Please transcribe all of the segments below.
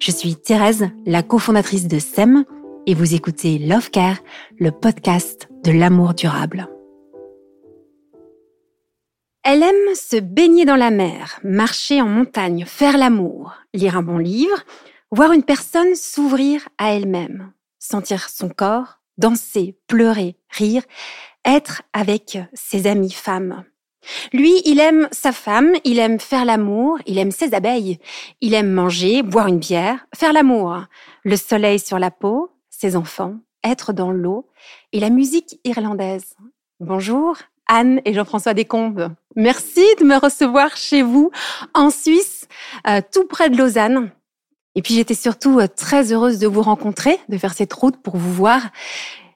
Je suis Thérèse, la cofondatrice de SEM, et vous écoutez Love Care, le podcast de l'amour durable. Elle aime se baigner dans la mer, marcher en montagne, faire l'amour, lire un bon livre, voir une personne s'ouvrir à elle-même, sentir son corps, danser, pleurer, rire, être avec ses amies femmes. Lui, il aime sa femme, il aime faire l'amour, il aime ses abeilles, il aime manger, boire une bière, faire l'amour, le soleil sur la peau, ses enfants, être dans l'eau et la musique irlandaise. Bonjour, Anne et Jean-François Descombes. Merci de me recevoir chez vous en Suisse, euh, tout près de Lausanne. Et puis j'étais surtout euh, très heureuse de vous rencontrer, de faire cette route pour vous voir.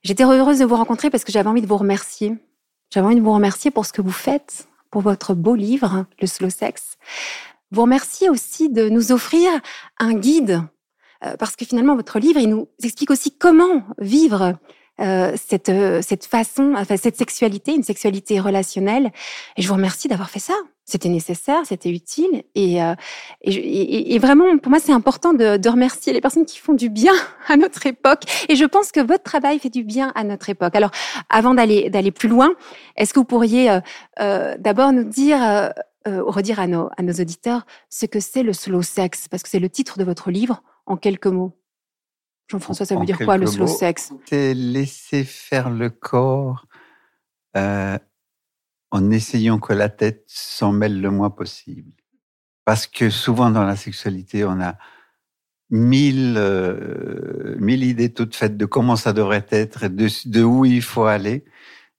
J'étais heureuse de vous rencontrer parce que j'avais envie de vous remercier. J'avais envie de vous remercier pour ce que vous faites, pour votre beau livre, Le Slow Sex. Vous remercier aussi de nous offrir un guide, euh, parce que finalement votre livre, il nous explique aussi comment vivre euh, cette, euh, cette façon, enfin, cette sexualité, une sexualité relationnelle. Et je vous remercie d'avoir fait ça. C'était nécessaire, c'était utile. Et, euh, et, vraiment, pour moi, c'est important de, de, remercier les personnes qui font du bien à notre époque. Et je pense que votre travail fait du bien à notre époque. Alors, avant d'aller d'aller plus loin, est-ce que vous pourriez euh, euh, d'abord nous dire, redire à nos, à nos auditeurs ce que c'est le slow sex? Parce que c'est le titre de votre livre en quelques mots. Jean-François, ça veut dire quoi le slow sex C'est laisser faire le corps euh, en essayant que la tête s'en mêle le moins possible. Parce que souvent dans la sexualité, on a mille, euh, mille idées toutes faites de comment ça devrait être et de, de où il faut aller.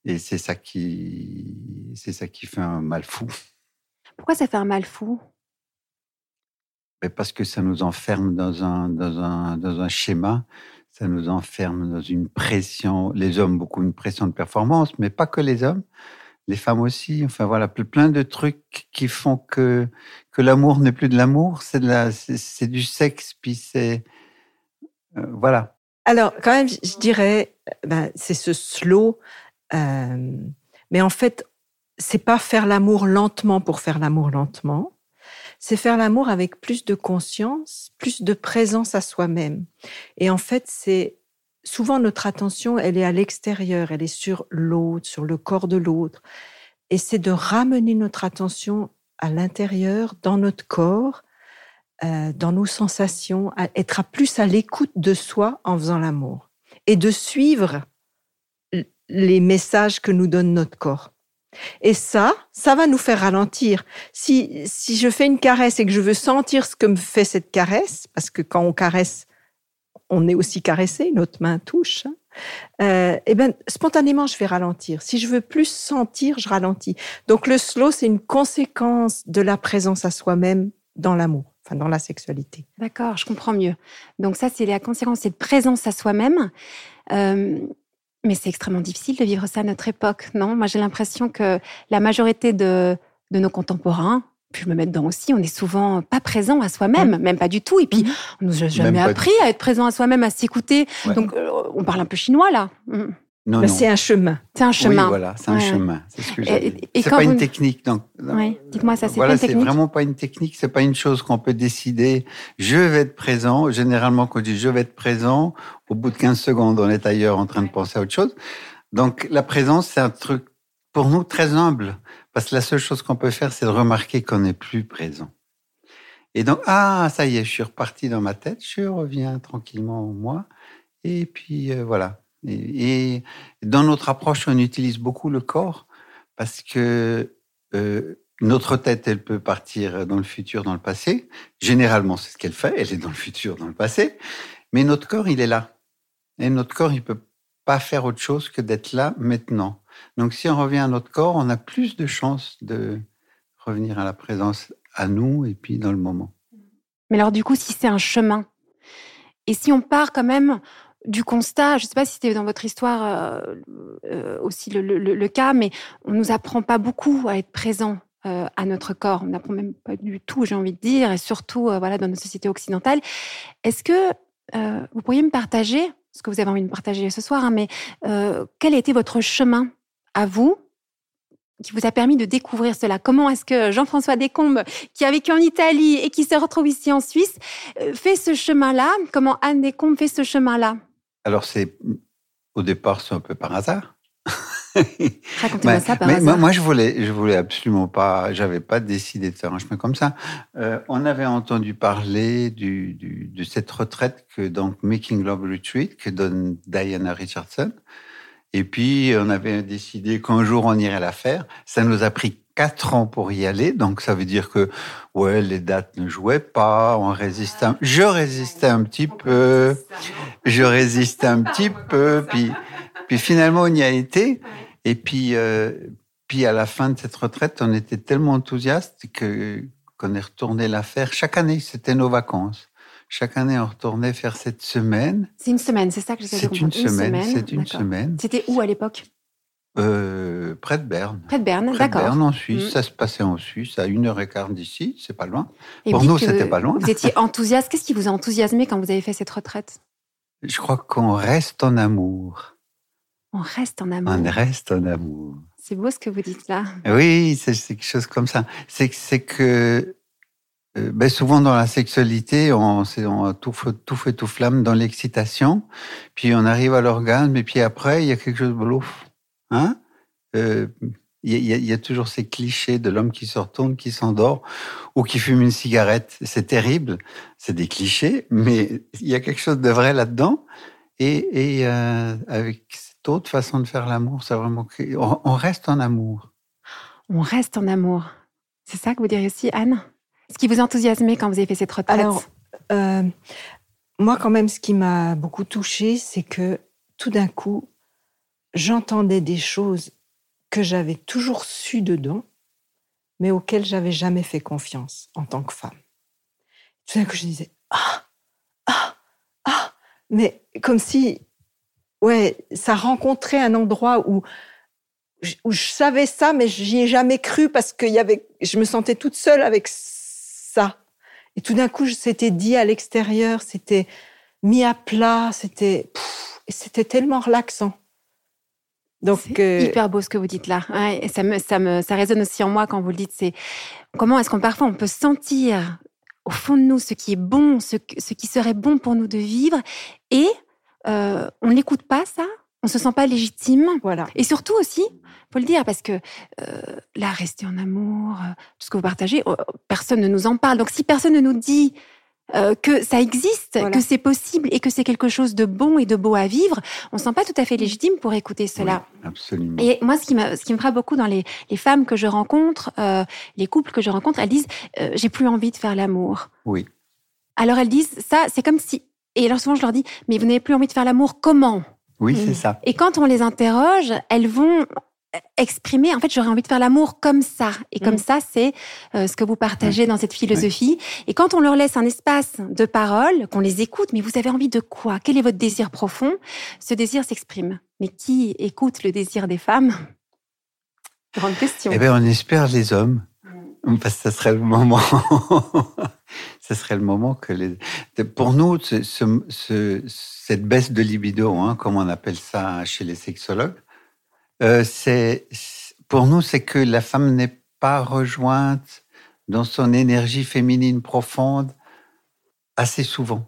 Et c'est ça qui, c'est ça qui fait un mal fou. Pourquoi ça fait un mal fou? Parce que ça nous enferme dans un, dans un, dans un schéma, ça nous enferme dans une pression, les hommes beaucoup une pression de performance, mais pas que les hommes, les femmes aussi. Enfin voilà, plein de trucs qui font que, que l'amour n'est plus de l'amour, c'est, la, du sexe, puis c'est. Euh, voilà. Alors, quand même, je dirais, ben, c'est ce slow, euh, mais en fait, c'est pas faire l'amour lentement pour faire l'amour lentement c'est faire l'amour avec plus de conscience, plus de présence à soi-même. Et en fait, c'est souvent notre attention, elle est à l'extérieur, elle est sur l'autre, sur le corps de l'autre. Et c'est de ramener notre attention à l'intérieur, dans notre corps, euh, dans nos sensations, à être à plus à l'écoute de soi en faisant l'amour et de suivre les messages que nous donne notre corps. Et ça, ça va nous faire ralentir. Si, si je fais une caresse et que je veux sentir ce que me fait cette caresse, parce que quand on caresse, on est aussi caressé, notre main touche, hein, euh, eh ben, spontanément, je vais ralentir. Si je veux plus sentir, je ralentis. Donc, le slow, c'est une conséquence de la présence à soi-même dans l'amour, enfin, dans la sexualité. D'accord, je comprends mieux. Donc, ça, c'est la conséquence, c'est de présence à soi-même. Euh, mais c'est extrêmement difficile de vivre ça à notre époque, non? Moi, j'ai l'impression que la majorité de, de nos contemporains, puis je me mets dedans aussi, on est souvent pas présent à soi-même, mmh. même pas du tout. Et puis, mmh. on nous a jamais appris à être présent à soi-même, à s'écouter. Donc, euh, on parle un peu chinois là. Mmh. Non, non. C'est un chemin. C'est un chemin. Oui, voilà, c'est un chemin. C'est ce que C'est pas une technique. Donc, oui. Dites-moi ça, c'est voilà, pas une technique. C'est vraiment pas une technique. C'est pas une chose qu'on peut décider. Je vais être présent. Généralement, quand je dis je vais être présent, au bout de 15 secondes, on est ailleurs en train de penser à autre chose. Donc, la présence, c'est un truc pour nous très humble. Parce que la seule chose qu'on peut faire, c'est de remarquer qu'on n'est plus présent. Et donc, ah, ça y est, je suis reparti dans ma tête, je reviens tranquillement en moi. Et puis, euh, voilà. Et, dans notre approche, on utilise beaucoup le corps parce que euh, notre tête, elle peut partir dans le futur, dans le passé. Généralement, c'est ce qu'elle fait. Elle est dans le futur, dans le passé. Mais notre corps, il est là. Et notre corps, il peut pas faire autre chose que d'être là maintenant. Donc si on revient à notre corps, on a plus de chances de revenir à la présence à nous et puis dans le moment. Mais alors du coup, si c'est un chemin, et si on part quand même du constat, je ne sais pas si c'était dans votre histoire euh, euh, aussi le, cas, mais on ne nous apprend pas beaucoup à être présent euh, à notre corps. On n'apprend même pas du tout, j'ai envie de dire, et surtout voilà dans nos sociétés occidentales. Est-ce que vous pourriez me partager, ce que vous avez envie de partager ce soir, hein, mais quel a été votre chemin à vous qui vous a permis de découvrir cela? Comment est-ce que Jean-François Descombes, qui a vécu en Italie et qui se retrouve ici en Suisse, fait ce chemin-là? Comment Anne Descombes fait ce chemin-là? Alors, c'est au départ, c'est un peu par hasard. Racontez-moi ça par hasard. Moi, je voulais, je voulais absolument pas, j'avais pas décidé de faire un chemin comme ça. Euh, on avait entendu parler du, du, de cette retraite que donc Making Love Retreat que donne Diana Richardson. Et puis, on avait décidé qu'un jour, on irait la faire. Ça nous a pris quatre ans pour y aller. Donc, ça veut dire que, ouais, les dates ne jouaient pas. On résistait. Je résistais un petit peu. Je résistais un petit peu. Puis, puis finalement, on y a été. Et puis, euh, puis à la fin de cette retraite, on était tellement enthousiastes que qu'on est retourné la faire chaque année. C'était nos vacances. Chaque année, on retournait faire cette semaine. C'est une semaine, c'est ça que j'essaie de comprendre. C'est une semaine, c'est une semaine. C'était où à l'époque? Euh, près de Berne. Près de Berne, d'accord. Berne, en Suisse. Mm. Ça se passait en Suisse, à une heure et quart d'ici. C'est pas loin. Pour nous, c'était pas loin. Vous étiez enthousiaste. Qu'est-ce qui vous a enthousiasmé quand vous avez fait cette retraite? Je crois qu'on reste en amour. On reste en amour. On reste en amour. C'est beau ce que vous dites là. Oui, c'est quelque chose comme ça. C'est que euh, ben souvent dans la sexualité, on, on tout, tout fait tout flamme dans l'excitation, puis on arrive à l'orgasme, et puis après, il y a quelque chose de bluff. Hein? Euh, il y, a, y, a, toujours ces clichés de l'homme qui se retourne, qui s'endort, ou qui fume une cigarette. C'est terrible, c'est des clichés, mais il y a quelque chose de vrai là-dedans. Et, et euh, avec cette autre façon de faire l'amour, c'est vraiment on, on reste en amour. On reste en amour. C'est ça que vous diriez aussi, Anne? Ce qui vous enthousiasmait quand vous avez fait cette retraite? Alors, euh, moi, quand même, ce qui m'a beaucoup touchée, c'est que tout d'un coup, j'entendais des choses que j'avais toujours su dedans, mais auxquelles j'avais jamais fait confiance en tant que femme. Tout d'un coup, je disais ah ah ah, mais comme si ouais, ça rencontrait un endroit où où je savais ça, mais j'y ai jamais cru parce que y avait, je me sentais toute seule avec ça. Et tout d'un coup, c'était dit à l'extérieur, c'était mis à plat, c'était c'était tellement relaxant. Donc c'est euh, hyper beau ce que vous dites là. et ça me ça me ça résonne aussi en moi quand vous le dites. C'est comment est-ce qu'on parfois on peut sentir au fond de nous ce qui est bon, ce, ce qui serait bon pour nous de vivre, et euh, on n'écoute pas ça, on se sent pas légitime. Voilà. Et surtout aussi, faut le dire, parce que euh, là, rester en amour, euh, tout ce que vous partagez, personne ne nous en parle. Donc si personne ne nous dit euh, que ça existe, que c'est possible et que c'est quelque chose de bon et de beau à vivre, on ne sent pas tout à fait légitime pour écouter cela. absolument. Et moi, ce qui, me, ce qui me frappe beaucoup dans les, les femmes que je rencontre, euh, les couples que je rencontre, elles disent euh, j'ai plus envie de faire l'amour. Oui. Alors elles disent ça, c'est comme si. Et alors souvent je leur dis mais vous n'avez plus envie de faire l'amour, comment? Oui, c'est ça. Et quand on les interroge, elles vont exprimer, en fait, j'aurais envie de faire l'amour comme ça. Et comme mm. ça, c'est euh, ce que vous partagez dans cette philosophie. Et quand on leur laisse un espace de parole, qu'on les écoute, mais vous avez envie de quoi? Quel est votre désir profond? Ce désir s'exprime. Mais qui écoute le désir des femmes? Grande question. Eh bien, on espère les hommes. Mm. Parce que ça serait le moment. ça serait le moment que les. Pour nous, ce, cette baisse de libido, hein, comme on appelle ça chez les sexologues, euh, c'est pour nous, c'est que la femme n'est pas rejointe dans son énergie féminine profonde assez souvent.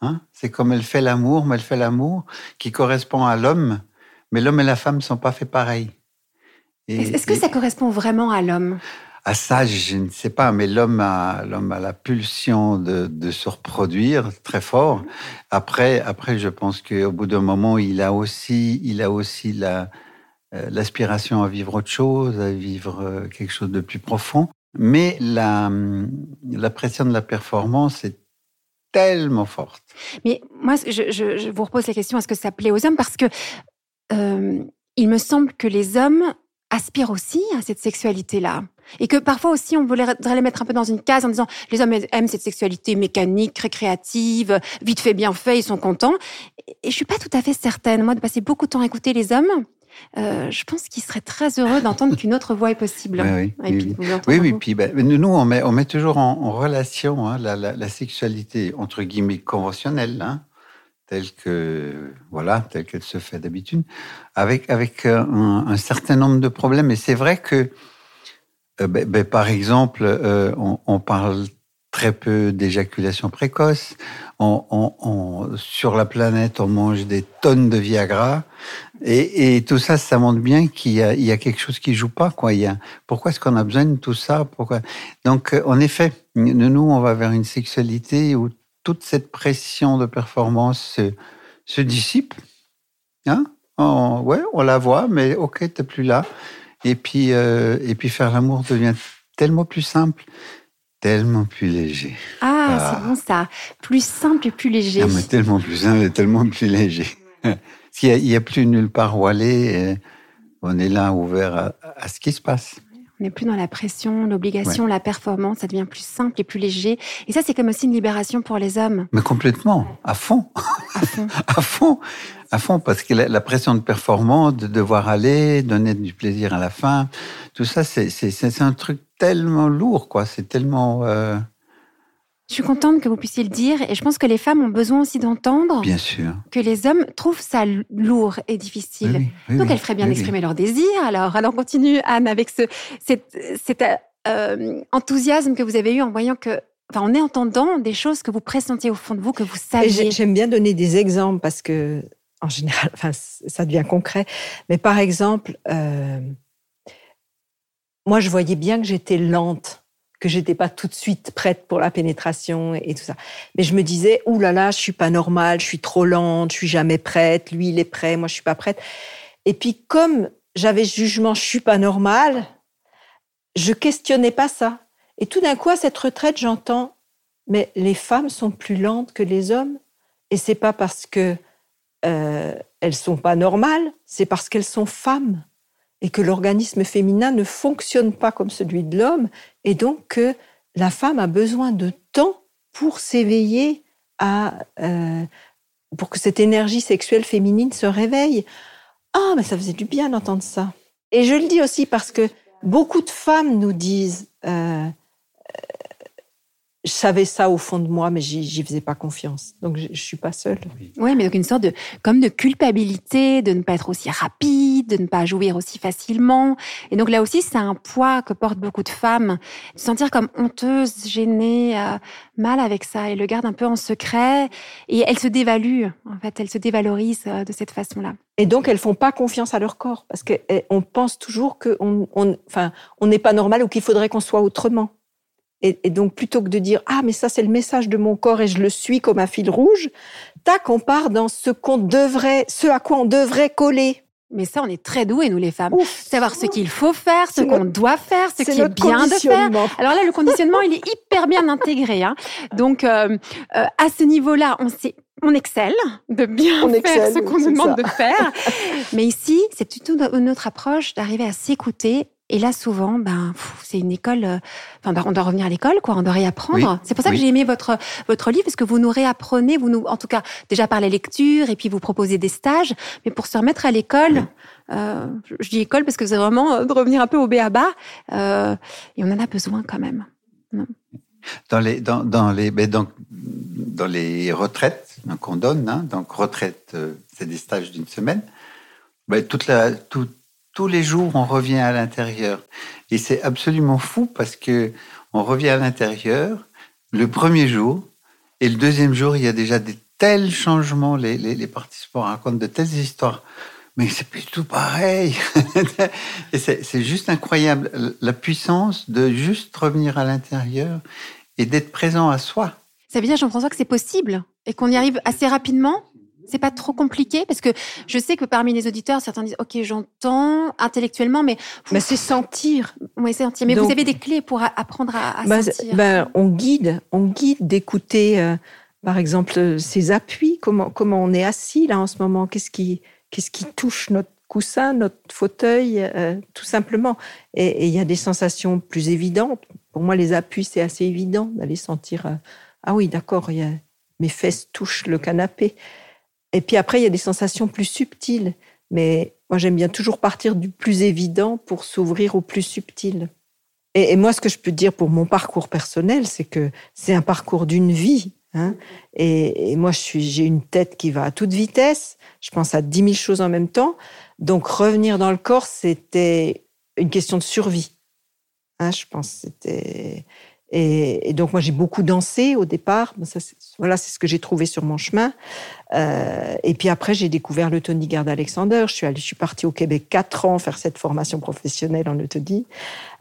Hein c'est comme elle fait l'amour, mais elle fait l'amour qui correspond à l'homme, mais l'homme et la femme ne sont pas faits pareil. Est-ce que ça correspond vraiment à l'homme? À ça, je ne sais pas, mais l'homme a, l'homme a la pulsion de, de, se reproduire très fort. Après, après, je pense qu'au bout d'un moment, il a aussi, il a aussi la, l'aspiration à vivre autre chose, à vivre euh, quelque chose de plus profond. Mais la, la pression de la performance est tellement forte. Mais moi, je, je, vous repose la question est-ce que ça plaît aux hommes? Parce que euh, il me semble que les hommes aspirent aussi à cette sexualité-là. Et que parfois aussi, on voudrait les mettre un peu dans une case en disant les hommes aiment cette sexualité mécanique, récréative, vite fait, bien fait, ils sont contents. Et je suis pas tout à fait certaine, moi, de passer beaucoup de temps à écouter les hommes euh, je pense qu'il serait très heureux d'entendre qu'une autre voie est possible. Oui, oui, oui. oui, puis ben, nous, on met, on met toujours en, relation hein, la, sexualité, entre guillemets, conventionnelle, hein, telle que voilà, telle qu'elle se fait d'habitude, avec, avec euh, un, certain nombre de problèmes. Et c'est vrai que, euh, ben, ben, par exemple, on, on parle très peu d'éjaculation précoce. On, sur la planète, on mange des tonnes de Viagra. Et, tout ça, ça montre bien qu'il y, a, quelque chose qui joue pas. Quoi. Il y a, pourquoi est-ce qu'on a besoin de tout ça? Pourquoi? Donc, en effet, nous, on va vers une sexualité où toute cette pression de performance se, dissipe. Hein on, ouais, on la voit, mais ok, t'es plus là. Et puis, euh, et puis faire l'amour devient tellement plus simple tellement plus léger. Ah, c'est ah. bon ça. Plus simple et plus léger. mais tellement plus simple et tellement plus léger. Il n'y a, plus nulle part où aller. On est là ouvert à, ce qui se passe. On n'est plus dans la pression, l'obligation, la performance. Ça devient plus simple et plus léger. Et ça, c'est comme aussi une libération pour les hommes. Mais complètement, à fond. À fond. à fond. À fond, parce que la, pression de performance, de devoir aller, donner du plaisir à la fin, tout ça, c'est un truc tellement lourd, quoi. C'est tellement. Euh, je suis contente que vous puissiez le dire et je pense que les femmes ont besoin aussi d'entendre bien sûr. que les hommes trouvent ça lourd et difficile. Donc elles feraient bien d'exprimer leur désir. Alors, alors continue Anne avec ce, cet, euh, enthousiasme que vous avez eu en voyant que, enfin, en entendant des choses que vous pressentiez au fond de vous, que vous saviez. J'aime bien donner des exemples parce que en général, enfin, ça devient concret. Mais par exemple, euh, moi, je voyais bien que j'étais lente, que j'étais pas tout de suite prête pour la pénétration et, tout ça. Mais je me disais, ouh là là, je suis pas normale, je suis trop lente, je suis jamais prête. Lui, il est prêt, moi, je suis pas prête. Et puis, comme j'avais jugement, je suis pas normale, je questionnais pas ça. Et tout d'un coup, à cette retraite, j'entends, mais les femmes sont plus lentes que les hommes. Et c'est pas parce que euh, elles sont pas normales, c'est parce qu'elles sont femmes et que l'organisme féminin ne fonctionne pas comme celui de l'homme, et donc que la femme a besoin de temps pour s'éveiller à, euh, pour que cette énergie sexuelle féminine se réveille. Ah, mais ça faisait du bien d'entendre ça. Et je le dis aussi parce que beaucoup de femmes nous disent, euh, je savais ça au fond de moi, mais j'y faisais pas confiance. Donc je, je suis pas seule. Oui, mais donc une sorte de comme de culpabilité de ne pas être aussi rapide, de ne pas jouir aussi facilement. Et donc là aussi, c'est un poids que portent beaucoup de femmes, de se sentir comme honteuse, gênée, euh, mal avec ça. Elles le gardent un peu en secret et elles se dévaluent. En fait, elles se dévalorisent euh, de cette façon-là. Et donc elles font pas confiance à leur corps parce qu'on pense toujours qu'on, on, enfin, on n'est pas normal ou qu'il faudrait qu'on soit autrement. Et, et, donc, plutôt que de dire ah mais ça c'est le message de mon corps et je le suis comme un fil rouge, tac, on part dans ce qu'on devrait, ce à quoi on devrait coller. Mais ça, on est très doués, nous les femmes. Savoir ce qu'il faut faire, ce qu'on doit faire, ce qui est bien de faire. Alors là, le conditionnement, il est hyper bien intégré. Hein. Donc, euh, euh, à ce niveau-là, on sait on excelle de bien faire ce qu'on nous demande de faire. Mais ici, c'est plutôt notre approche d'arriver à s'écouter et là, souvent, ben, c'est une école. Euh, enfin, on doit revenir à l'école, quoi. On doit réapprendre. c'est pour ça que j'ai aimé votre votre livre, parce que vous nous réapprenez, vous nous, en tout cas, déjà par la lecture, et puis vous proposez des stages. Mais pour se remettre à l'école, euh, je dis école parce que c'est vraiment euh, de revenir un peu au béaba, euh, et on en a besoin quand même. Dans les dans, dans les mais donc dans les retraites qu'on donne, hein, donc retraite, c'est des stages d'une semaine. Ben, toute la toute tous les jours, on revient à l'intérieur. Et c'est absolument fou parce que on revient à l'intérieur le premier jour et le deuxième jour, il y a déjà des tels changements. Les, les, participants racontent de telles histoires. Mais c'est plus tout pareil. et c'est juste incroyable la puissance de juste revenir à l'intérieur et d'être présent à soi. Ça veut dire, Jean-François, que c'est possible et qu'on y arrive assez rapidement? C'est pas trop compliqué parce que je sais que parmi les auditeurs, certains disent OK, j'entends intellectuellement, mais mais c'est sentir. Oui, sentir. Mais vous avez des clés pour apprendre à, bah, sentir. Ben, on guide, on guide d'écouter, euh, par exemple, ses appuis. Comment comment on est assis là en ce moment? Qu'est-ce qui qu'est-ce qui touche notre coussin, notre fauteuil, euh, tout simplement? Et il y a des sensations plus évidentes. Pour moi, les appuis, c'est assez évident d'aller sentir. Euh, ah oui, d'accord, mes fesses touchent le canapé. Et puis après, il y a des sensations plus subtiles. Mais moi, j'aime bien toujours partir du plus évident pour s'ouvrir au plus subtil. Et, moi, ce que je peux dire pour mon parcours personnel, c'est que c'est un parcours d'une vie. Hein. Et, moi, j'ai une tête qui va à toute vitesse. Je pense à 10 000 choses en même temps. Donc, revenir dans le corps, c'était une question de survie. Hein, je pense c'était et, donc moi j'ai beaucoup dansé au départ. Ça, voilà, c'est ce que j'ai trouvé sur mon chemin. Euh, et puis après j'ai découvert l'Eutonie Garde Alexander. Je suis allée, je suis partie au Québec quatre ans faire cette formation professionnelle en Eutonie.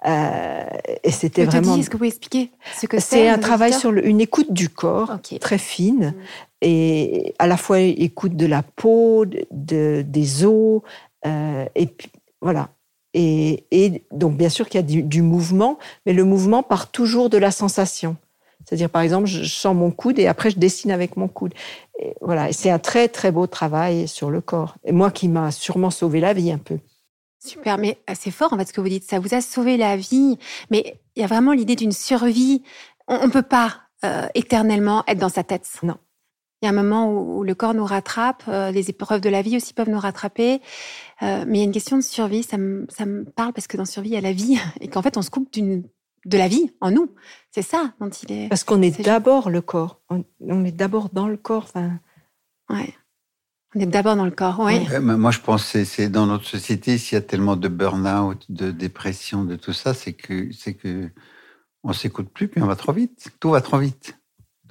Euh, et c'était vraiment. Est-ce que vous pouvez expliquer ce que c'est un travail sur une écoute du corps très fine mm. et à la fois écoute de la peau, de, des os. Euh, et puis voilà, et, donc, bien sûr qu'il y a du, mouvement, mais le mouvement part toujours de la sensation. C'est-à-dire, par exemple, je sens mon coude et après, je dessine avec mon coude. Et voilà, c'est un très, très beau travail sur le corps. Et moi, qui m'a sûrement sauvé la vie un peu. Super, mais c'est fort en fait ce que vous dites. Ça vous a sauvé la vie, mais il y a vraiment l'idée d'une survie. On ne peut pas euh, éternellement être dans sa tête. Non. Il y a un moment où, le corps nous rattrape, euh, les épreuves de la vie aussi peuvent nous rattraper. Euh, mais il y a une question de survie, ça me, ça me parle parce que dans survie, il y a la vie et qu'en fait, on se coupe d'une de la vie en nous. C'est ça dont il est. Parce qu'on est, d'abord le corps. On, est d'abord dans le corps. Enfin... Ouais. On est d'abord dans le corps, oui. moi, je pense que c'est dans notre société, s'il y a tellement de burn-out, de dépression, de tout ça, c'est que c'est que on s'écoute plus, puis on va trop vite. Tout va trop vite.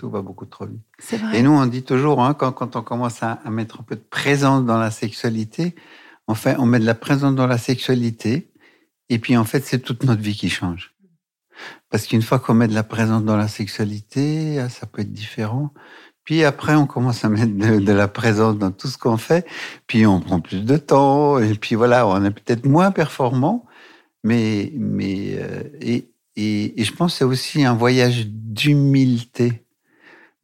Tout va beaucoup trop vite. Vrai. Et nous, on dit toujours, hein, quand, quand, on commence à, mettre un peu de présence dans la sexualité, en fait, on met de la présence dans la sexualité, et puis en fait, c'est toute notre vie qui change. Parce qu'une fois qu'on met de la présence dans la sexualité, ah, ça peut être différent. Puis après, on commence à mettre de, la présence dans tout ce qu'on fait. Puis on prend plus de temps. Et puis voilà, on est peut-être moins performant. Mais, mais euh, et, et, et, je pense que c'est aussi un voyage d'humilité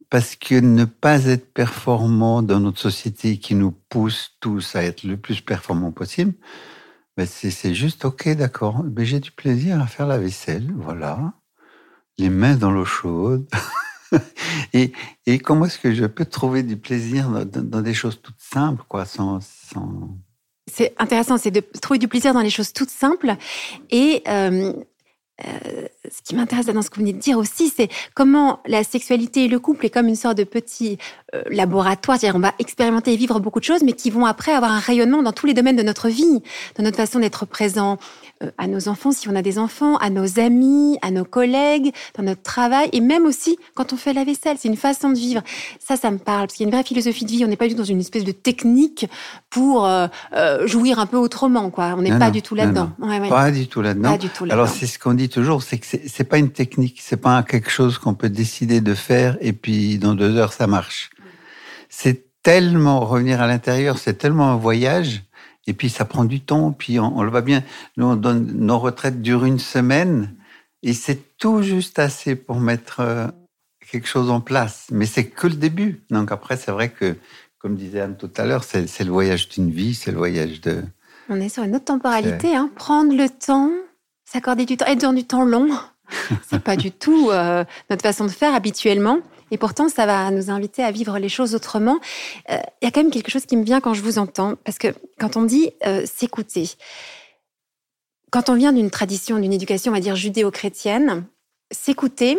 parce que ne pas être performant dans notre société qui nous pousse tous à être le plus performant possible, ben c'est juste ok, d'accord. Ben j'ai du plaisir à faire la vaisselle, voilà, les mains dans l'eau chaude. et, et, comment est-ce que je peux trouver du plaisir dans, des choses toutes simples, quoi, sans, sans... C'est intéressant, c'est de trouver du plaisir dans les choses toutes simples et euh, euh, ce qui m'intéresse dans ce que vous venez de dire aussi, c'est comment la sexualité et le couple est comme une sorte de petit euh, laboratoire. C'est-à-dire, on va expérimenter et vivre beaucoup de choses, mais qui vont après avoir un rayonnement dans tous les domaines de notre vie, dans notre façon d'être présent à nos enfants, si on a des enfants, à nos amis, à nos collègues, dans notre travail, et même aussi quand on fait la vaisselle. C'est une façon de vivre. Ça, ça me parle, parce qu'il y a une vraie philosophie de vie. On n'est pas du tout dans une espèce de technique pour jouir un peu autrement, quoi. On n'est pas, du tout là-dedans. Pas du tout là-dedans. Alors, c'est ce qu'on dit toujours, c'est que c'est pas une technique, c'est pas quelque chose qu'on peut décider de faire et puis dans deux heures ça marche. C'est tellement revenir à l'intérieur, c'est tellement un voyage et puis ça prend du temps. Puis on, le voit bien, nous on donne nos retraites durent une semaine et c'est tout juste assez pour mettre euh, quelque chose en place. Mais c'est que le début. Donc après, c'est vrai que, comme disait Anne tout à l'heure, c'est le voyage d'une vie, c'est le voyage de. On est sur une autre temporalité, hein. prendre le temps, s'accorder du temps, être dans du temps long. c'est pas du tout euh, notre façon de faire habituellement. Et pourtant, ça va nous inviter à vivre les choses autrement. Euh, il y a quand même quelque chose qui me vient quand je vous entends, parce que quand on dit euh, s'écouter, quand on vient d'une tradition, d'une éducation, on va dire judéo-chrétienne, s'écouter,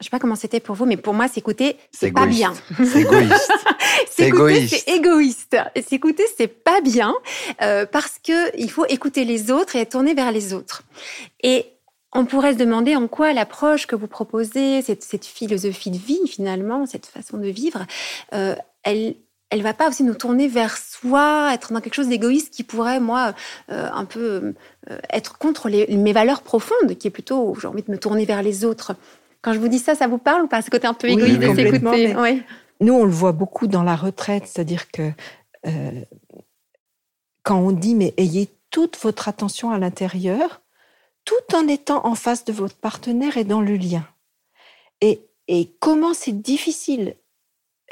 je sais pas comment c'était pour vous, mais pour moi, s'écouter, c'est pas bien. C'est égoïste. s'écouter, c'est égoïste. S'écouter, c'est pas bien euh, parce que il faut écouter les autres et être tourné vers les autres. Et on pourrait se demander en quoi l'approche que vous proposez, cette, cette, philosophie de vie finalement, cette façon de vivre, euh, elle, elle va pas aussi nous tourner vers soi, être dans quelque chose d'égoïste qui pourrait, moi, euh, un peu euh, être contre les, mes valeurs profondes, qui est plutôt, j'ai envie de me tourner vers les autres. Quand je vous dis ça, ça vous parle ou pas Ce côté un peu égoïste de s'écouter oui. Nous, on le voit beaucoup dans la retraite, c'est-à-dire que quand on dit, mais ayez toute votre attention à l'intérieur, tout en étant en face de votre partenaire et dans le lien. Et, et comment c'est difficile.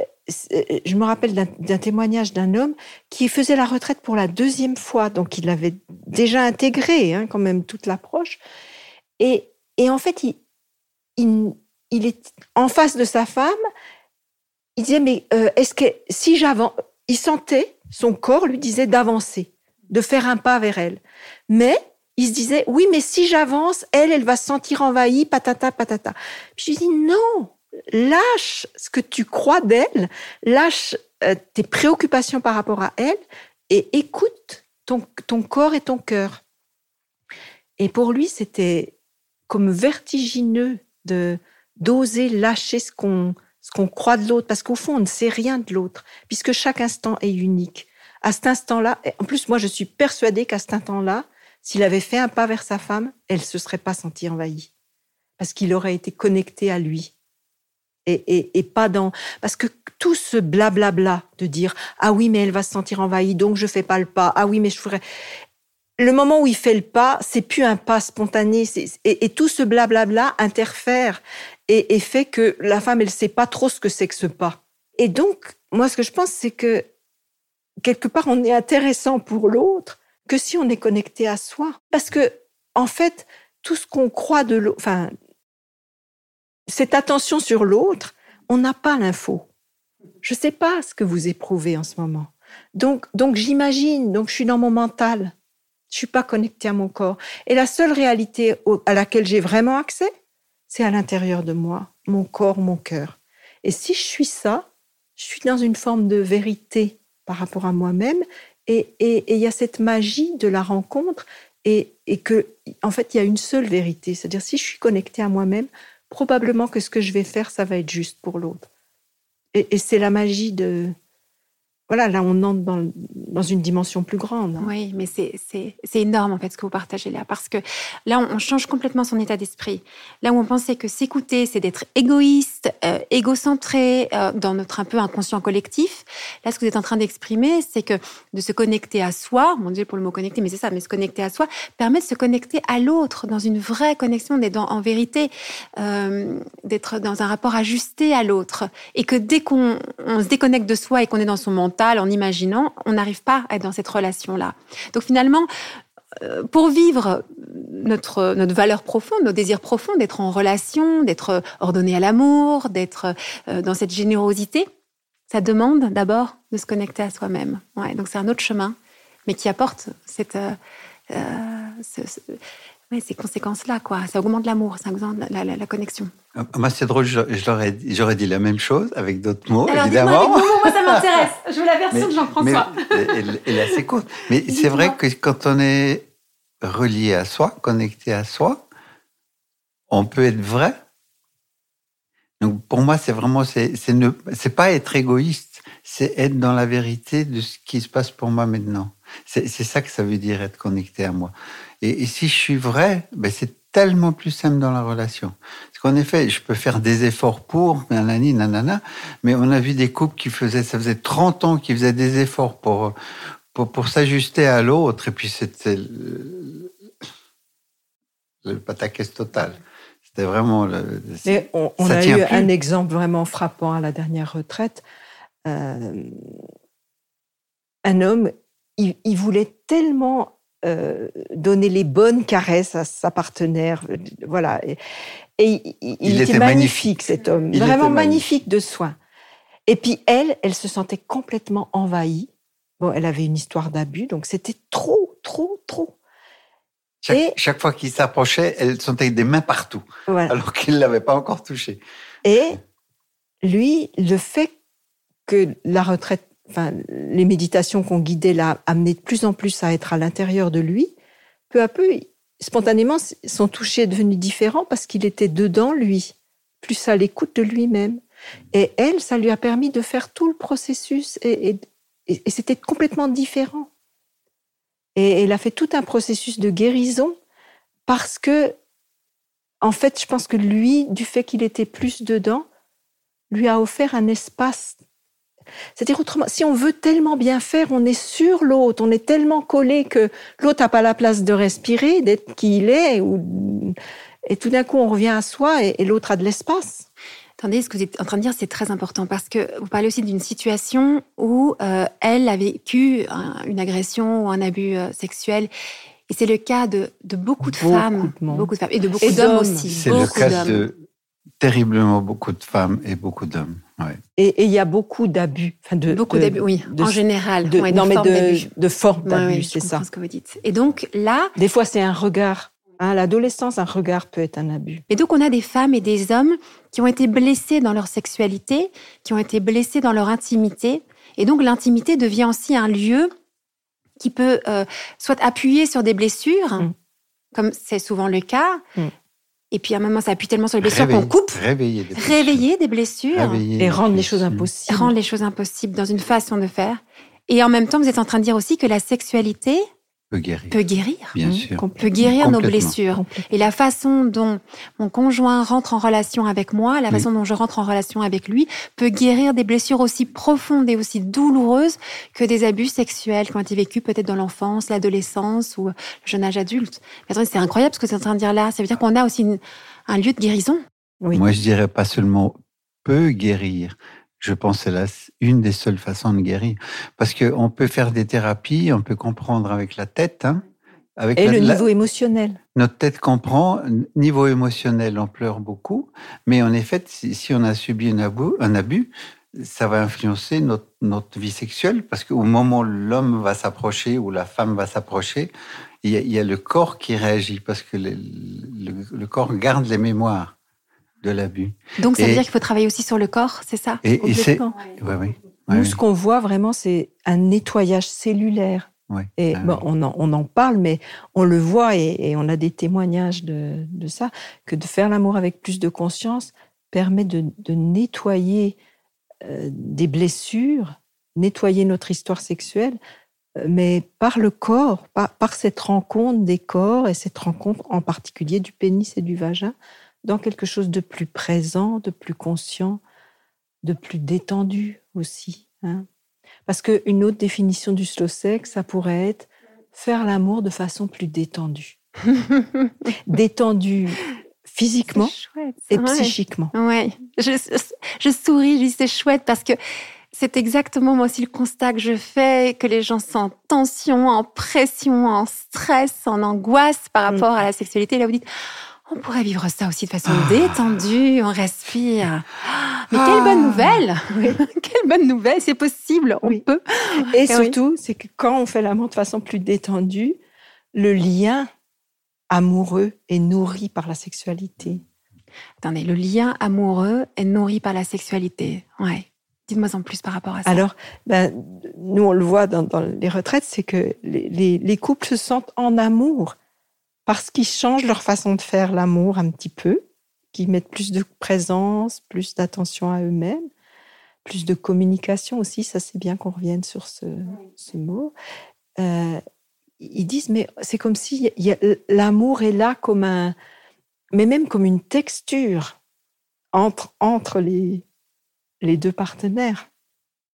Euh, euh, je me rappelle d'un témoignage d'un homme qui faisait la retraite pour la deuxième fois, donc il avait déjà intégré hein, quand même toute l'approche. Et, et, en fait, il, il, est en face de sa femme. Il disait mais euh, est-ce que si j'avance, il sentait son corps lui disait d'avancer, de faire un pas vers elle, mais il se disait, oui, mais si j'avance, elle, elle va se sentir envahie, patata, patata. Puis je dis, non, lâche ce que tu crois d'elle, lâche euh, tes préoccupations par rapport à elle et écoute ton, ton corps et ton cœur. Et pour lui, c'était comme vertigineux de d'oser lâcher ce qu'on ce qu'on croit de l'autre, parce qu'au fond, on ne sait rien de l'autre, puisque chaque instant est unique. À cet instant-là, en plus, moi, je suis persuadée qu'à cet instant-là, s'il avait fait un pas vers sa femme, elle se serait pas sentie envahie. Parce qu'il aurait été connecté à lui. Et, pas dans. Parce que tout ce blablabla de dire Ah oui, mais elle va se sentir envahie, donc je fais pas le pas. Ah oui, mais je ferai. Le moment où il fait le pas, c'est plus un pas spontané. Et, tout ce blablabla interfère et, fait que la femme, elle sait pas trop ce que c'est que ce pas. Et donc, moi, ce que je pense, c'est que quelque part, on est intéressant pour l'autre que si on est connecté à soi. Parce que, en fait, tout ce qu'on croit de l'autre, cette attention sur l'autre, on n'a pas l'info. Je ne sais pas ce que vous éprouvez en ce moment. Donc, donc j'imagine, donc je suis dans mon mental. Je suis pas connecté à mon corps. Et la seule réalité à laquelle j'ai vraiment accès, c'est à l'intérieur de moi, mon corps, mon cœur. Et si je suis ça, je suis dans une forme de vérité par rapport à moi-même et il y a cette magie de la rencontre et, et, que, en fait, il y a une seule vérité. C'est-à-dire, si je suis connectée à moi-même, probablement que ce que je vais faire, ça va être juste pour l'autre. Et, c'est la magie de, voilà, là, on entre dans, dans une dimension plus grande. Hein. Oui, mais c'est énorme, en fait, ce que vous partagez là. Parce que là, on, change complètement son état d'esprit. Là où on pensait que s'écouter, c'est d'être égoïste, euh, égocentré, euh, dans notre un peu inconscient collectif. Là, ce que vous êtes en train d'exprimer, c'est que de se connecter à soi, mon Dieu pour le mot connecter, mais c'est ça, mais se connecter à soi, permet de se connecter à l'autre, dans une vraie connexion, d'être en vérité, euh, d'être dans un rapport ajusté à l'autre. Et que dès qu'on se déconnecte de soi et qu'on est dans son mental, en imaginant, on n'arrive pas à être dans cette relation-là. Donc finalement, pour vivre notre, notre valeur profonde, nos désirs profonds, d'être en relation, d'être ordonné à l'amour, d'être euh, dans cette générosité, ça demande d'abord de se connecter à soi-même. Donc c'est un autre chemin, mais qui apporte cette, euh, oui, ces conséquences-là, quoi. Ça augmente l'amour, ça augmente la, la, la, connexion. Ah, moi, c'est drôle, j'aurais dit la même chose avec d'autres mots, évidemment. Moi, moi, ça m'intéresse. Je veux la version de Jean-Françooi. Elle, est assez courte. Mais c'est vrai que quand on est relié à soi, connecté à soi, on peut être vrai. Donc, pour moi, c'est vraiment, c'est ne, c'est pas être égoïste, c'est être dans la vérité de ce qui se passe pour moi maintenant. C'est ça que ça veut dire être connecté à moi. Et, si je suis vrai, ben c'est tellement plus simple dans la relation. Parce qu'en effet, je peux faire des efforts pour, nanani, nanana, mais on a vu des couples qui faisaient, ça faisait 30 ans qu'ils faisaient des efforts pour, pour, pour s'ajuster à l'autre, et puis c'était le, le pataquès total. C'était vraiment le. On, a eu plus. un exemple vraiment frappant à la dernière retraite. Euh, un homme, il, il voulait tellement euh, donner les bonnes caresses à sa partenaire, voilà. Et, et il, était, était magnifique, cet homme, Il vraiment magnifique de soins. Et puis elle, elle se sentait complètement envahie. Bon, elle avait une histoire d'abus, donc c'était trop, trop, trop. Chaque, Et- chaque fois qu'il s'approchait, elle sentait des mains partout, Voilà. alors qu'il ne l'avait pas encore touché. Et lui, le fait que la retraite, les méditations qu'on guidait l'a amené de plus en plus à être à l'intérieur de lui, peu à peu, spontanément, son toucher est devenu différent parce qu'il était dedans lui, plus à l'écoute de lui-même. Et elle, ça lui a permis de faire tout le processus et- et c'était complètement différent. Et elle a fait tout un processus de guérison parce que, en fait, je pense que lui, du fait qu'il était plus dedans, lui a offert un espace. C'est-à-dire autrement, si on veut tellement bien faire, on est sur l'autre, on est tellement collé que l'autre n'a pas la place de respirer, d'être qui il est, ou- et tout d'un coup on revient à soi et, et l'autre a de l'espace. Attendez, ce que vous êtes en train de dire, c'est très important parce que vous parlez aussi d'une situation où euh, elle a vécu un- une agression ou un abus euh, sexuel. Et c'est le cas de, de beaucoup de Beaucoup femmes, de beaucoup de femmes et de beaucoup d'hommes aussi. C'est le cas de terriblement beaucoup de femmes et beaucoup d'hommes. Ouais. Et il y a beaucoup d'abus. Enfin de, Beaucoup d'abus, oui, de- en général. de- ouais, non, mais formes de, d'abus. de formes Ouais, d'abus, ouais, c'est ça. comprends ce que vous dites. Et donc là, Des fois, c'est un regard. Hein, L'adolescence, un regard peut être un abus. Et donc, on a des femmes et des hommes qui ont été blessés dans leur sexualité, qui ont été blessés dans leur intimité. Et donc, l'intimité devient aussi un lieu qui peut euh, soit appuyer sur des blessures, Mm. comme c'est souvent le cas, Mm. Et puis à un moment, ça appuie tellement sur les blessures Réveiller- qu'on coupe, réveiller des blessures. réveiller des blessures, Réveiller Et des rendre les choses impossibles. rendre les choses impossibles dans une façon de faire. Et en même temps, vous êtes en train de dire aussi que la sexualité Peut guérir, peut guérir, bien Mmh, sûr. complètement. peut guérir nos blessures. Et la façon dont mon conjoint rentre en relation avec moi, la Oui. façon dont je rentre en relation avec lui, peut guérir des blessures aussi profondes et aussi douloureuses que des abus sexuels qui ont été vécus peut-être dans l'enfance, l'adolescence ou le jeune âge adulte. C'est incroyable ce que vous êtes en train de dire là. Ça veut dire qu'on a aussi une- un lieu de guérison. Oui. Moi, je dirais pas seulement peut guérir. Je pense que c'est la- une des seules façons de guérir. Parce qu'on peut faire des thérapies, on peut comprendre avec la tête. Hein, avec Et la- le la- niveau émotionnel. notre tête comprend, niveau émotionnel, on pleure beaucoup. Mais en effet, si, si on a subi un abus, un abus ça va influencer notre, notre vie sexuelle. Parce qu'au moment où l'homme va s'approcher ou la femme va s'approcher, il y, a, il y a le corps qui réagit. Parce que le, le- le corps garde les mémoires de l'abus. Donc ça veut dire qu'il faut travailler aussi sur le corps, c'est ça? Et, et c'est. Complètement. Ouais, ouais. Nous, ce qu'on voit vraiment, c'est un nettoyage cellulaire. ouais. Et Ah bon, on, en, on en parle, mais on le voit et, et on a des témoignages de, de ça, que de faire l'amour avec plus de conscience permet de, de nettoyer euh, des blessures, nettoyer notre histoire sexuelle, euh, mais par le corps, par, par cette rencontre des corps et cette rencontre en particulier du pénis et du vagin dans quelque chose de plus présent, de plus conscient, de plus détendu aussi. hein. Parce qu'une autre définition du slow sex, ça pourrait être faire l'amour de façon plus détendue. Détendue physiquement chouette, et ouais. psychiquement. Ouais, je, je souris, je dis c'est chouette parce que c'est exactement moi aussi le constat que je fais, que les gens sont en tension, en pression, en stress, en angoisse par rapport à la sexualité. Là, vous dites, on pourrait vivre ça aussi de façon Ah. détendue, on respire. Ah, Mais quelle bonne nouvelle Quelle bonne nouvelle, c'est possible, on Oui. peut. Et oui. surtout, c'est que quand on fait l'amour de façon plus détendue, le lien amoureux est nourri par la sexualité. Attendez, le lien amoureux est nourri par la sexualité. Ouais. Dites-moi en plus par rapport à ça. Alors, ben, nous, on le voit dans, dans les retraites, c'est que les, les- les couples se sentent en amour parce qu'ils changent leur façon de faire l'amour un petit peu, qu'ils mettent plus de présence, plus d'attention à eux-mêmes, plus de communication aussi. Ça, c'est bien qu'on revienne sur ce, mot. Euh, ils disent, mais c'est comme si l'amour est là comme un, mais même comme une texture entre, entre les, les deux partenaires.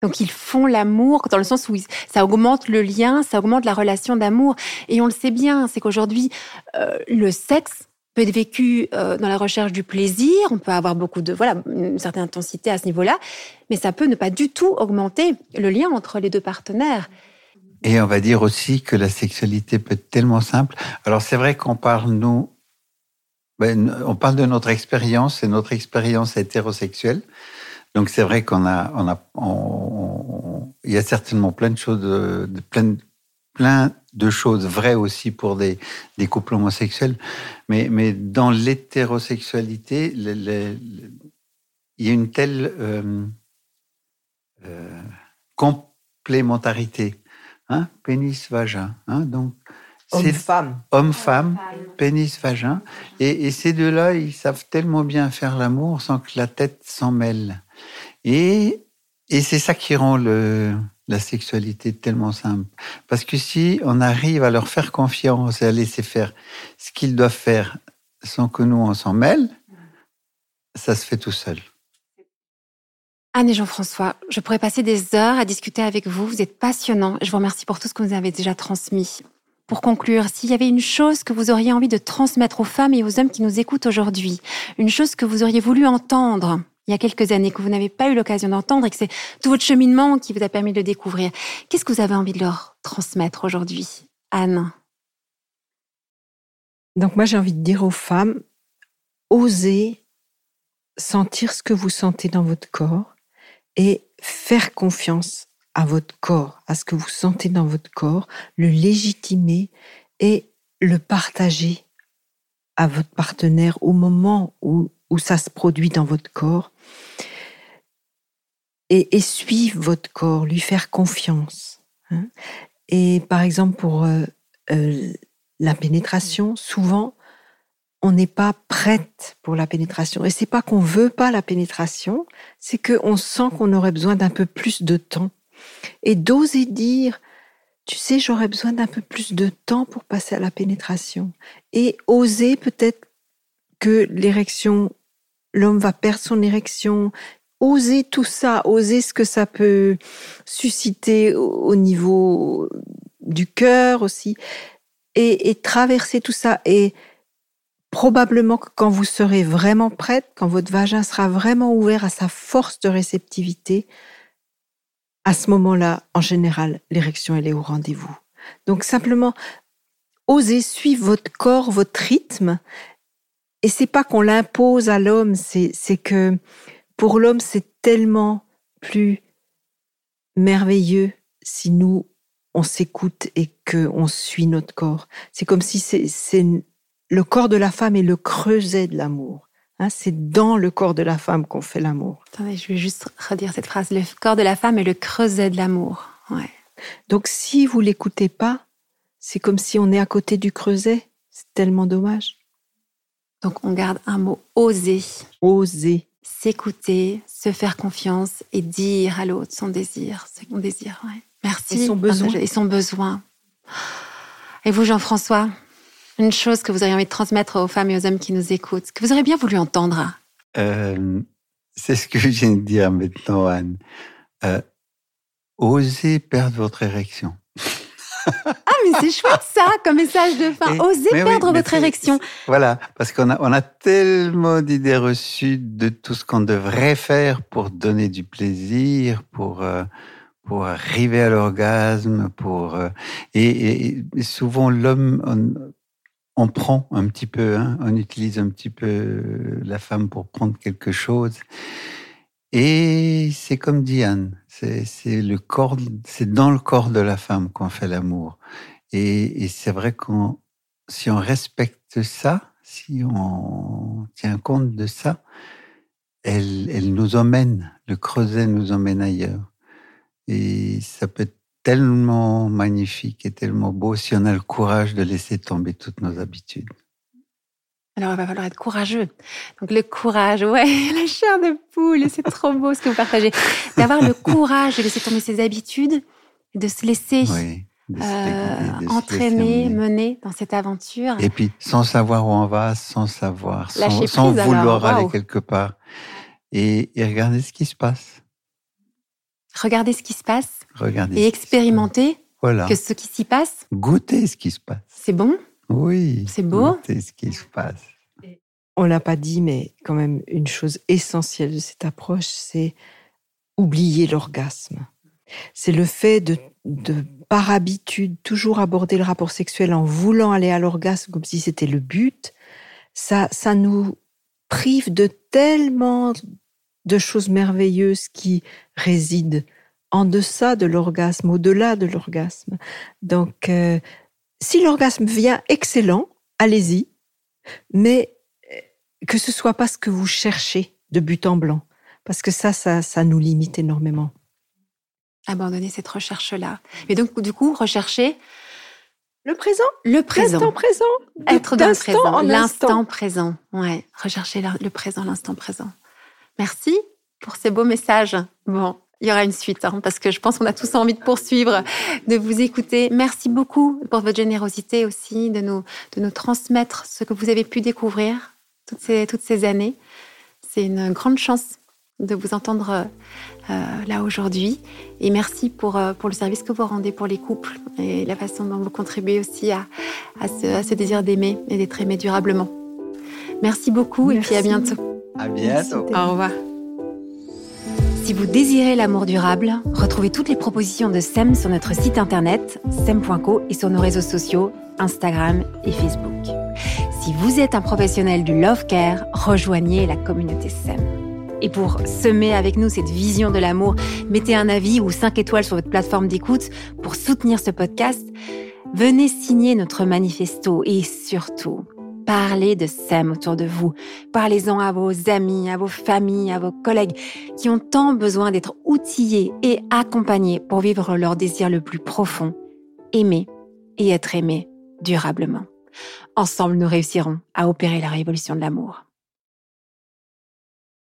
Donc ils font l'amour dans le sens où ça augmente le lien, ça augmente la relation d'amour. Et on le sait bien, c'est qu'aujourd'hui, euh, le sexe peut être vécu euh, dans la recherche du plaisir, on peut avoir beaucoup de, voilà, une certaine intensité à ce niveau-là, mais ça peut ne pas du tout augmenter le lien entre les deux partenaires. Et on va dire aussi que la sexualité peut être tellement simple. Alors c'est vrai qu'on parle, nous, ben, on parle de notre expérience, et notre expérience hétérosexuelle. Donc c'est vrai qu'on a, on a, il y a certainement plein de choses, de, plein, plein de choses vraies aussi pour des, des couples homosexuels, mais, mais dans l'hétérosexualité, il y a une telle euh, euh, complémentarité, hein, pénis-vagin, hein, donc Homme-femme. Homme-femme, pénis-vagin. Et, et, ces deux-là, ils savent tellement bien faire l'amour sans que la tête s'en mêle. Et, et c'est ça qui rend le, la sexualité tellement simple. Parce que si on arrive à leur faire confiance et à laisser faire ce qu'ils doivent faire sans que nous on s'en mêle, ça se fait tout seul. Anne et Jean-François, je pourrais passer des heures à discuter avec vous. Vous êtes passionnants. Je vous remercie pour tout ce que vous avez déjà transmis. Pour conclure, s'il y avait une chose que vous auriez envie de transmettre aux femmes et aux hommes qui nous écoutent aujourd'hui, une chose que vous auriez voulu entendre il y a quelques années, que vous n'avez pas eu l'occasion d'entendre et que c'est tout votre cheminement qui vous a permis de le découvrir, qu'est-ce que vous avez envie de leur transmettre aujourd'hui Anne? Donc moi j'ai envie de dire aux femmes, osez sentir ce que vous sentez dans votre corps et faire confiance à votre corps, à ce que vous sentez dans votre corps, le légitimer et le partager à votre partenaire au moment où, où ça se produit dans votre corps. Et, et suivre votre corps, lui faire confiance. Hein. Et par exemple, pour euh, euh, la pénétration, souvent, on n'est pas prête pour la pénétration. Et c'est pas qu'on veut pas la pénétration, c'est qu'on sent qu'on aurait besoin d'un peu plus de temps et d'oser dire, tu sais, j'aurais besoin d'un peu plus de temps pour passer à la pénétration. Et oser peut-être que l'érection, l'homme va perdre son érection, oser tout ça, oser ce que ça peut susciter au niveau du cœur aussi, et, traverser tout ça. Et probablement que quand vous serez vraiment prête, quand votre vagin sera vraiment ouvert à sa force de réceptivité, à ce moment-là, en général, l'érection, elle est au rendez-vous. Donc simplement, osez suivre votre corps, votre rythme. Et c'est pas qu'on l'impose à l'homme, c'est, que pour l'homme, c'est tellement plus merveilleux si nous, on s'écoute et qu'on suit notre corps. C'est comme si c'est, le corps de la femme est le creuset de l'amour. Hein, c'est dans le corps de la femme qu'on fait l'amour. Attendez, je vais juste redire cette phrase. Le corps de la femme est le creuset de l'amour. Ouais. Donc si vous l'écoutez pas, c'est comme si on est à côté du creuset. C'est tellement dommage. Donc on garde un mot oser. Oser. S'écouter, se faire confiance et dire à l'autre son désir, ce qu'on désire. Ouais. Merci. Et son besoin. Et son besoin. Et vous, Jean-François, une chose que vous auriez envie de transmettre aux femmes et aux hommes qui nous écoutent, que vous auriez bien voulu entendre euh, C'est ce que je viens de dire maintenant, Anne. Euh, osez perdre votre érection. mais c'est chouette ça, comme message de fin. osez perdre votre érection. Voilà, parce qu'on a, on a tellement d'idées reçues de tout ce qu'on devrait faire pour donner du plaisir, pour, euh, pour arriver à l'orgasme, pour et, et, souvent l'homme on prend un petit peu, hein, on utilise un petit peu la femme pour prendre quelque chose. Et c'est comme Diane, c'est le corps, c'est dans le corps de la femme qu'on fait l'amour. Et, c'est vrai qu'on, si on respecte ça, si on tient compte de ça, elle, elle nous emmène, le creuset nous emmène ailleurs. Et ça peut être tellement magnifique et tellement beau si on a le courage de laisser tomber toutes nos habitudes. Alors, il va falloir être courageux. Donc, le courage, ouais, la chair de poule, c'est trop beau ce que vous partagez. D'avoir le courage de laisser tomber ses habitudes, de se laisser euh, entraîner, mener dans cette aventure. Et puis, sans savoir où on va, sans savoir, sans, vouloir aller quelque part. Et, et regarder ce qui se passe. Regarder ce qui se passe. Regarder et expérimenter voilà. que ce qui s'y passe. Goûter ce qui se passe. C'est bon? Oui. C'est beau? Goûter ce qui se passe. On l'a pas dit, mais quand même, une chose essentielle de cette approche, c'est oublier l'orgasme. C'est le fait de, de, par habitude, toujours aborder le rapport sexuel en voulant aller à l'orgasme comme si c'était le but. Ça, ça nous prive de tellement de choses merveilleuses qui résident en deçà de l'orgasme, au-delà de l'orgasme. Donc, euh, si l'orgasme vient excellent, allez-y, mais euh, que ce soit pas ce que vous cherchez de but en blanc, parce que ça, ça, ça nous limite énormément. Abandonner cette recherche-là. Et donc, du coup, rechercher le présent, le présent, l'instant présent, être dans le présent, l'instant présent. Ouais, rechercher le présent, l'instant présent. Merci pour ces beaux messages. Bon, il y aura une suite, hein, parce que je pense qu'on a tous envie de poursuivre, de vous écouter. Merci beaucoup pour votre générosité aussi, de nous, de nous transmettre ce que vous avez pu découvrir toutes ces, toutes ces années. C'est une grande chance de vous entendre là aujourd'hui. Et merci pour, euh, pour le service que vous rendez pour les couples et la façon dont vous contribuez aussi à, à, ce, à ce désir d'aimer et d'être aimé durablement. Merci beaucoup et puis à bientôt. À bientôt. Au revoir. Si vous désirez l'amour durable, retrouvez toutes les propositions de SEM sur notre site internet sem.co et sur nos réseaux sociaux Instagram et Facebook. Si vous êtes un professionnel du love care, rejoignez la communauté SEM. Et pour semer avec nous cette vision de l'amour, mettez un avis ou 5 étoiles sur votre plateforme d'écoute pour soutenir ce podcast. Venez signer notre manifesto et surtout, Parlez de SEM autour de vous. Parlez-en à vos amis, à vos familles, à vos collègues qui ont tant besoin d'être outillés et accompagnés pour vivre leur désir le plus profond, aimer et être aimé durablement. Ensemble, nous réussirons à opérer la révolution de l'amour.